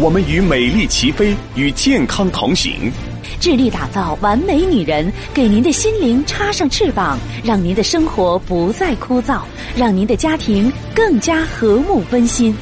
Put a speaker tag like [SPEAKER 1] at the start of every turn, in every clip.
[SPEAKER 1] 我们与美丽齐飞，与健康同行，
[SPEAKER 2] 致力打造完美女人，给您的心灵插上翅膀，让您的生活不再枯燥，让您的家庭更加和睦温馨。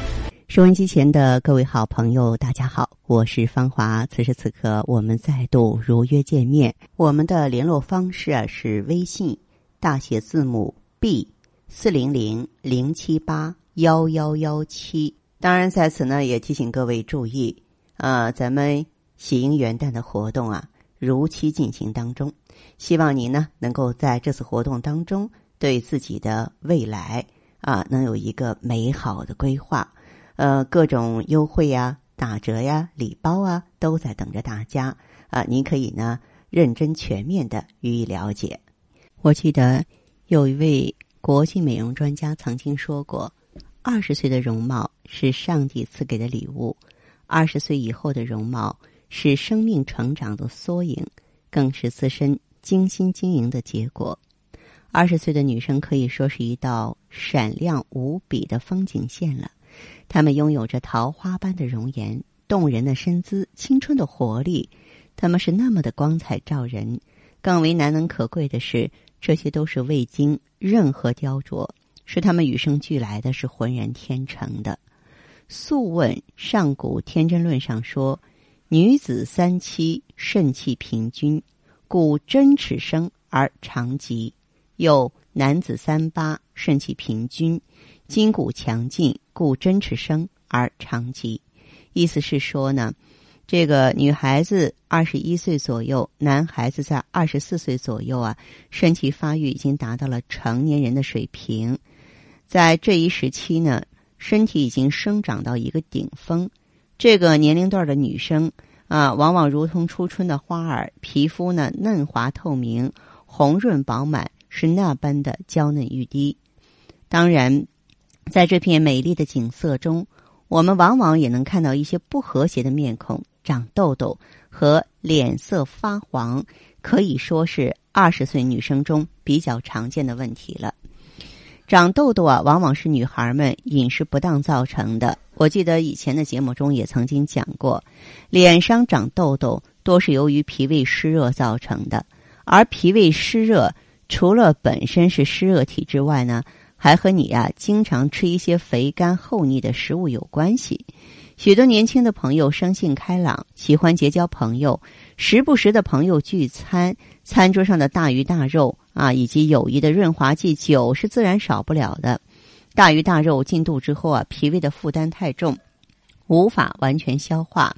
[SPEAKER 3] 收音机前的各位好朋友，大家好，我是芳华。此时此刻，我们再度如约见面。我们的联络方式啊是微信大写字母 B 四零零零七八幺幺幺七。当然，在此呢也提醒各位注意，啊，咱们喜迎元旦的活动啊如期进行当中。希望您呢能够在这次活动当中，对自己的未来啊能有一个美好的规划。呃，各种优惠呀、打折呀、礼包啊，都在等着大家啊！您可以呢认真全面的予以了解。我记得有一位国际美容专家曾经说过。二十岁的容貌是上帝赐给的礼物，二十岁以后的容貌是生命成长的缩影，更是自身精心经营的结果。二十岁的女生可以说是一道闪亮无比的风景线了，她们拥有着桃花般的容颜、动人的身姿、青春的活力，她们是那么的光彩照人。更为难能可贵的是，这些都是未经任何雕琢。是他们与生俱来的，是浑然天成的。《素问上古天真论》上说：“女子三七，肾气平均，故针齿生而长疾；又男子三八，肾气平均，筋骨强劲，故针齿生而长疾。”意思是说呢，这个女孩子二十一岁左右，男孩子在二十四岁左右啊，肾气发育已经达到了成年人的水平。在这一时期呢，身体已经生长到一个顶峰，这个年龄段的女生啊，往往如同初春的花儿，皮肤呢嫩滑透明、红润饱满，是那般的娇嫩欲滴。当然，在这片美丽的景色中，我们往往也能看到一些不和谐的面孔，长痘痘和脸色发黄，可以说是二十岁女生中比较常见的问题了。长痘痘啊，往往是女孩们饮食不当造成的。我记得以前的节目中也曾经讲过，脸上长痘痘多是由于脾胃湿热造成的。而脾胃湿热，除了本身是湿热体之外呢，还和你啊经常吃一些肥甘厚腻的食物有关系。许多年轻的朋友生性开朗，喜欢结交朋友，时不时的朋友聚餐，餐桌上的大鱼大肉。啊，以及有益的润滑剂，酒是自然少不了的。大鱼大肉进肚之后啊，脾胃的负担太重，无法完全消化，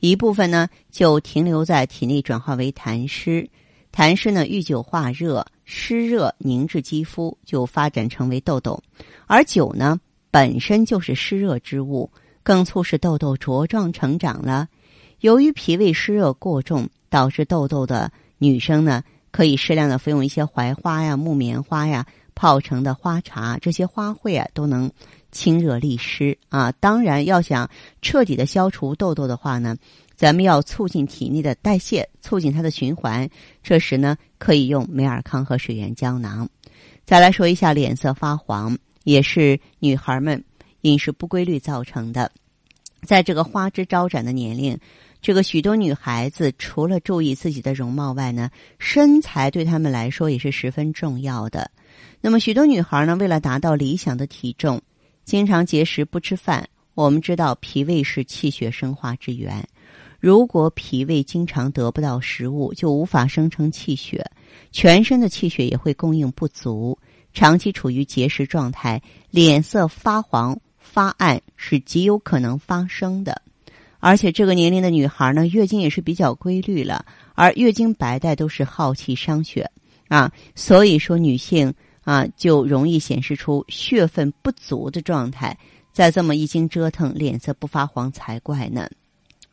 [SPEAKER 3] 一部分呢就停留在体内，转化为痰湿。痰湿呢遇酒化热，湿热凝滞肌肤，就发展成为痘痘。而酒呢本身就是湿热之物，更促使痘痘茁壮成长了。由于脾胃湿热过重，导致痘痘的女生呢。可以适量的服用一些槐花呀、木棉花呀泡成的花茶，这些花卉啊都能清热利湿啊。当然，要想彻底的消除痘痘的话呢，咱们要促进体内的代谢，促进它的循环。这时呢，可以用美尔康和水源胶囊。再来说一下脸色发黄，也是女孩们饮食不规律造成的。在这个花枝招展的年龄。这个许多女孩子除了注意自己的容貌外呢，身材对她们来说也是十分重要的。那么许多女孩呢，为了达到理想的体重，经常节食不吃饭。我们知道脾胃是气血生化之源，如果脾胃经常得不到食物，就无法生成气血，全身的气血也会供应不足。长期处于节食状态，脸色发黄发暗是极有可能发生的。而且这个年龄的女孩呢，月经也是比较规律了，而月经白带都是耗气伤血啊，所以说女性啊就容易显示出血分不足的状态。再这么一经折腾，脸色不发黄才怪呢。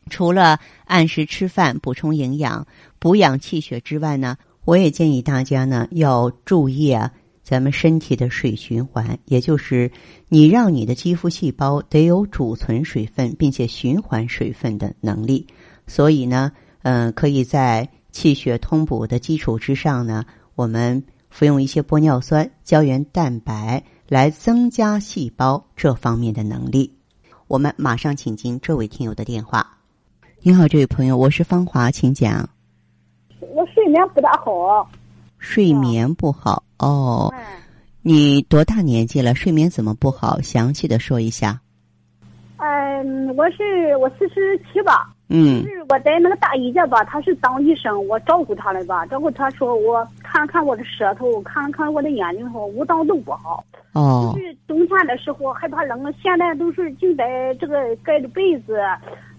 [SPEAKER 3] 除了按时吃饭补充营养、补养气血之外呢，我也建议大家呢要注意啊。咱们身体的水循环，也就是你让你的肌肤细胞得有储存水分并且循环水分的能力。所以呢，嗯，可以在气血通补的基础之上呢，我们服用一些玻尿酸、胶原蛋白来增加细胞这方面的能力。我们马上请进这位听友的电话。你好，这位朋友，我是芳华，请讲。
[SPEAKER 4] 我睡眠不大好。
[SPEAKER 3] 睡眠不好哦。
[SPEAKER 4] 嗯。
[SPEAKER 3] 你多大年纪了？睡眠怎么不好？详细的说一下。
[SPEAKER 4] 嗯，我是我四十七吧。
[SPEAKER 3] 嗯。
[SPEAKER 4] 是我在那个大姨家吧，他是当医生，我照顾他了吧。照顾他说我看看我的舌头，看看我的眼睛，说五脏都不好。
[SPEAKER 3] 哦。
[SPEAKER 4] 就是冬天的时候害怕冷，现在都是就在这个盖着被子，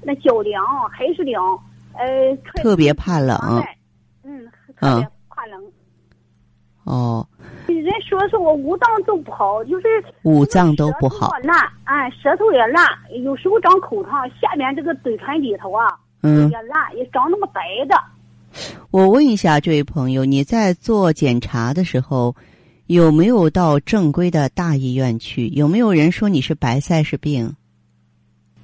[SPEAKER 4] 那脚凉还是凉，呃。
[SPEAKER 3] 特别怕冷。
[SPEAKER 4] 嗯，特别。
[SPEAKER 3] 哦。
[SPEAKER 4] 人说是我五脏都不好，就是
[SPEAKER 3] 五脏都不好，
[SPEAKER 4] 烂，哎，舌头也烂，有时候长口疮，下面这个嘴唇里头啊，
[SPEAKER 3] 嗯，
[SPEAKER 4] 也烂，也长那么白的。
[SPEAKER 3] 我问一下这位朋友，你在做检查的时候，有没有到正规的大医院去？有没有人说你是白塞氏病？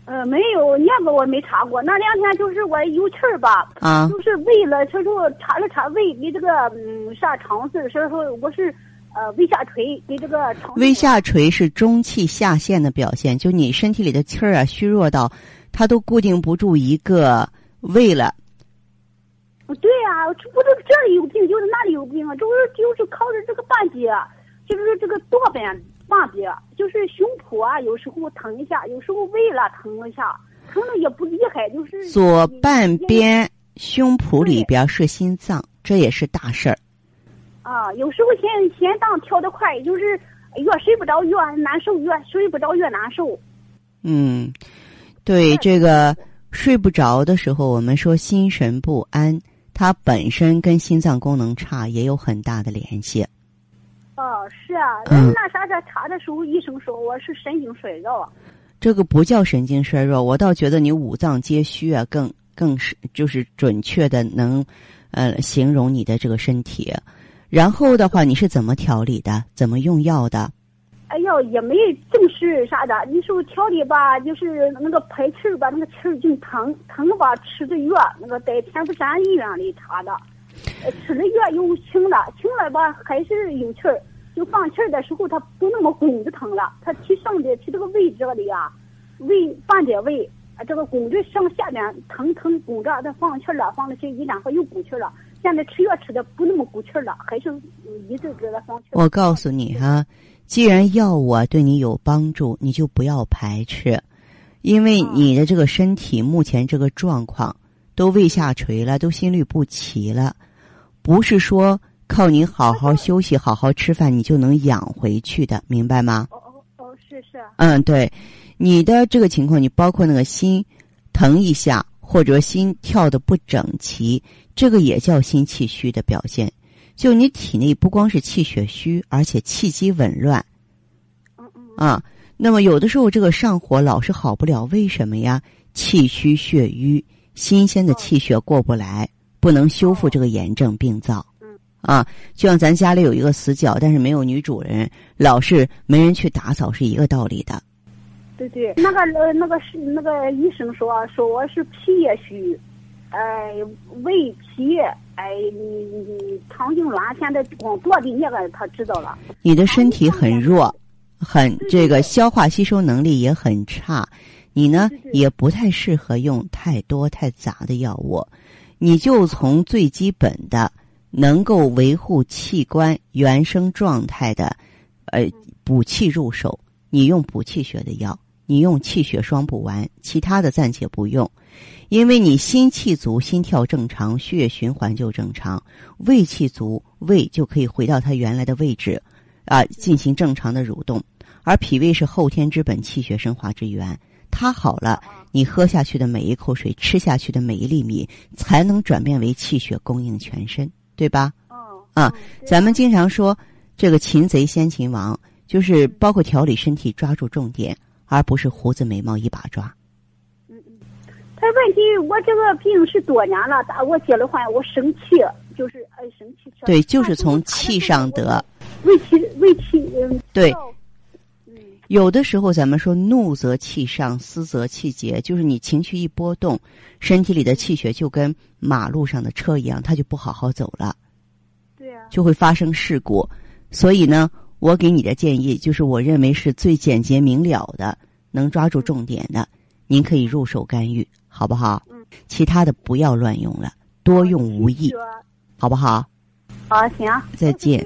[SPEAKER 4] 呃，没有，那个我没查过。那两天就是我有气儿吧，
[SPEAKER 3] 啊，
[SPEAKER 4] 就是胃了，他说查了查胃，给这个嗯啥肠子，所以说我是。呃，胃下垂给这个肠
[SPEAKER 3] 胃下垂是中气下陷的表现，就你身体里的气儿啊虚弱到，它都固定不住一个胃了。
[SPEAKER 4] 对呀，这不是这里有病，就是那里有病啊，就是就是靠着这个半截，就是这个左边半截，就是胸脯啊，有时候疼一下，有时候胃了疼一下，疼的也不厉害，就是
[SPEAKER 3] 左半边胸脯里边是心脏，这也是大事儿。
[SPEAKER 4] 啊，有时候心心脏跳得快，就是越睡不着越难受，越睡不着越难受。
[SPEAKER 3] 嗯，对，这个睡不着的时候，我们说心神不安，它本身跟心脏功能差也有很大的联系。
[SPEAKER 4] 哦，是啊，那啥在查的时候，医生说我是神经衰弱。
[SPEAKER 3] 这个不叫神经衰弱，我倒觉得你五脏皆虚啊，更更是就是准确的能呃形容你的这个身体。然后的话，你是怎么调理的？怎么用药的？
[SPEAKER 4] 哎呦，也没正式啥的。你说调理吧，就是那个排气儿吧，那个气儿就疼疼吧，吃的药，那个在天福山医院里查的，吃了药又轻了，轻了吧还是有气儿，就放气儿的时候它不那么拱着疼了，它提上的提这个胃这里啊，胃半截胃啊，这个拱着上下边疼疼拱着，它放气儿了，放了些一两个又鼓气儿了。现在吃药吃的不那么鼓气了，还是一直给他放气。
[SPEAKER 3] 我告诉你哈，既然药物对你有帮助，你就不要排斥，因为你的这个身体目前这个状况都胃下垂了，都心律不齐了，不是说靠你好好休息、好好吃饭你就能养回去的，明白吗？
[SPEAKER 4] 哦哦哦，是是。
[SPEAKER 3] 嗯，对，你的这个情况，你包括那个心疼一下。或者心跳的不整齐，这个也叫心气虚的表现。就你体内不光是气血虚，而且气机紊乱。
[SPEAKER 4] 嗯嗯。
[SPEAKER 3] 啊，那么有的时候这个上火老是好不了，为什么呀？气虚血瘀，新鲜的气血过不来，不能修复这个炎症病灶。
[SPEAKER 4] 嗯。
[SPEAKER 3] 啊，就像咱家里有一个死角，但是没有女主人，老是没人去打扫，是一个道理的。
[SPEAKER 4] 对对，那个呃那个是那个医生说说我是脾也虚，哎胃脾哎你你肠痉挛现在光多的那个他知道了。
[SPEAKER 3] 你的身体很弱，很这个消化吸收能力也很差，你呢也不太适合用太多太杂的药物，你就从最基本的能够维护器官原生状态的，呃补气入手，你用补气血的药。你用气血双补丸，其他的暂且不用，因为你心气足，心跳正常，血液循环就正常；胃气足，胃就可以回到它原来的位置，啊，进行正常的蠕动。而脾胃是后天之本，气血生化之源，它好了，你喝下去的每一口水，吃下去的每一粒米，才能转变为气血供应全身，对吧？
[SPEAKER 4] 哦，
[SPEAKER 3] 啊，咱们经常说这个擒贼先擒王，就是包括调理身体，抓住重点。而不是胡子眉毛一把抓。
[SPEAKER 4] 嗯嗯，他问题我这个病是多年了，打我结了婚，我生气，就是爱生气。
[SPEAKER 3] 对，就是从气上得。
[SPEAKER 4] 胃气，胃气，嗯。
[SPEAKER 3] 对。
[SPEAKER 4] 嗯。
[SPEAKER 3] 有的时候咱们说怒则气上，思则气结，就是你情绪一波动，身体里的气血就跟马路上的车一样，它就不好好走了。
[SPEAKER 4] 对呀。
[SPEAKER 3] 就会发生事故，所以呢。我给你的建议就是，我认为是最简洁明了的，能抓住重点的，您可以入手干预，好不好？
[SPEAKER 4] 嗯。
[SPEAKER 3] 其他的不要乱用了，多用无益，好不好？
[SPEAKER 4] 好，行。
[SPEAKER 3] 再见。